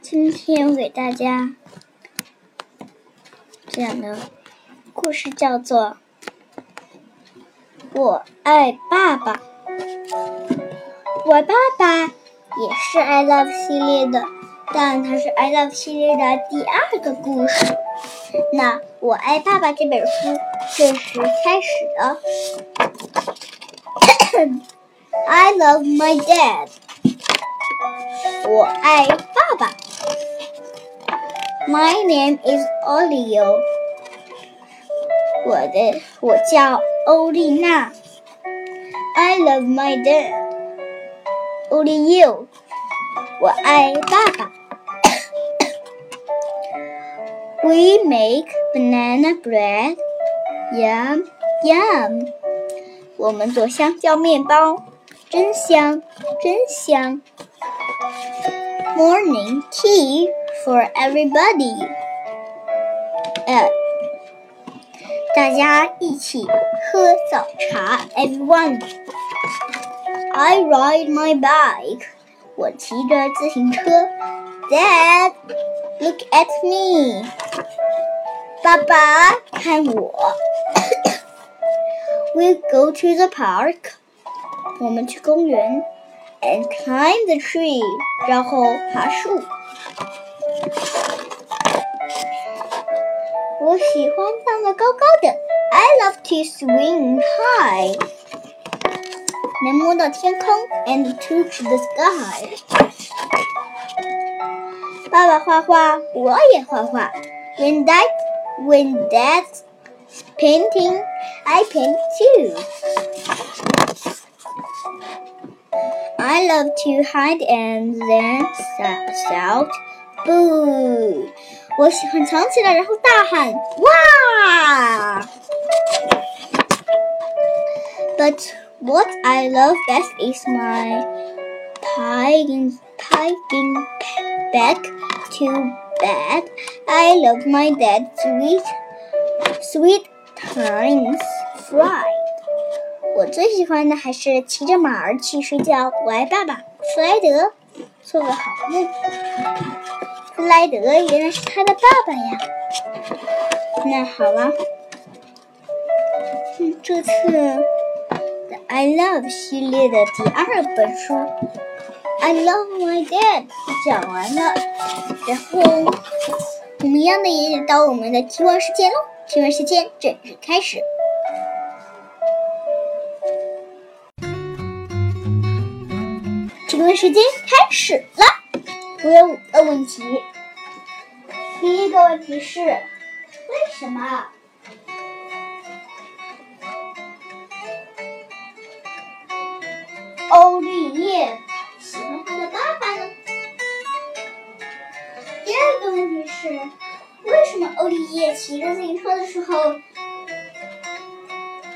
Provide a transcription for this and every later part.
今天我给大家讲的故事叫做《我爱爸爸》。我爸爸也是 I Love 系列的，但它是 I Love 系列的第二个故事。那《我爱爸爸》这本书正式开始了。I love my dad。我爱爸爸。My name is Olio。我的我叫欧丽娜。I love my dad。Only you。我爱爸爸。We make banana bread. Yum, yum. 我们做香蕉面包，真香，真香。Morning tea for everybody. 呃，大家一起喝早茶，everyone. I ride my bike. 我骑着自行车。Dad, look at me. 爸爸，看我。 We go to the park. 我们去公园。And climb the tree. 然后爬树。我喜欢荡得高高的。I love to swing high. 能摸到天空，and touch the sky。爸爸画画，我也画画。When that when that's painting, I paint too. I love to hide and then shout, "Boo!" 我喜欢藏起来，然后大喊哇！But what I love best is my piping, piping back to bed. I love my dad sweet, sweet times Fried. 我最喜欢的还是骑着马儿去睡觉。我爱爸爸，弗莱德，做个好梦。弗莱德原来是他的爸爸呀。那好了，嗯，这次的 I Love 系列的第二本书《I Love My Dad》讲完了，然后我们一样的也到我们的提问时间喽。提问时间正式开始。提问时间开始了，我有五个问题。第一个问题是，为什么欧丽叶喜欢他的爸爸呢？第二个问题是，为什么欧丽叶骑着自行车的时候，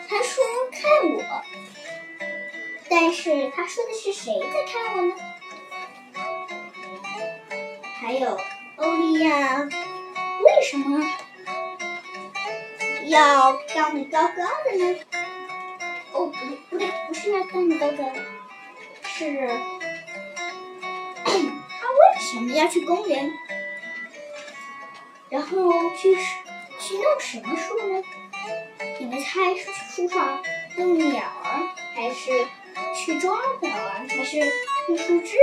他说看我，但是他说的是谁在看我呢？还有欧利亚为什么要荡得高高的呢？哦，不对，不对，不是要荡得高高的，是他为什么要去公园？然后去去弄什么树呢？你们猜树上弄鸟儿，还是去抓鸟儿，还是弄树枝，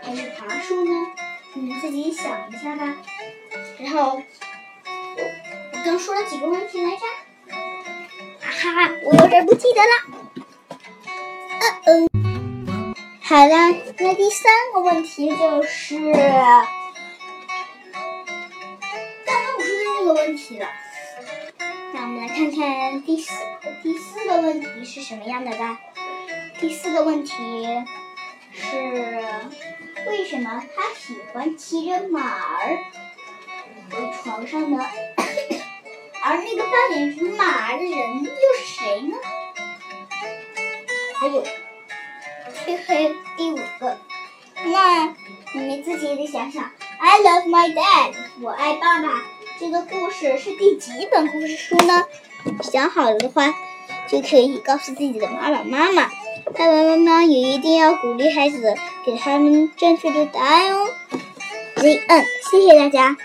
还是爬树呢？你们自己想一下吧。然后我刚说了几个问题来着？啊哈，我有点不记得了。嗯嗯，好了，那第三个问题就是。这个问题了，那我们来看看第四第四个问题是什么样的吧。第四个问题是为什么他喜欢骑着马儿回床上呢？而那个扮演马儿的人又是谁呢？还有，嘿嘿，第五个，那你们自己也得想想。I love my dad，我爱爸爸。这个故事是第几本故事书呢？想好了的话，就可以告诉自己的爸爸妈妈。爸爸妈妈也一定要鼓励孩子，给他们正确的答案哦。zn 谢谢大家。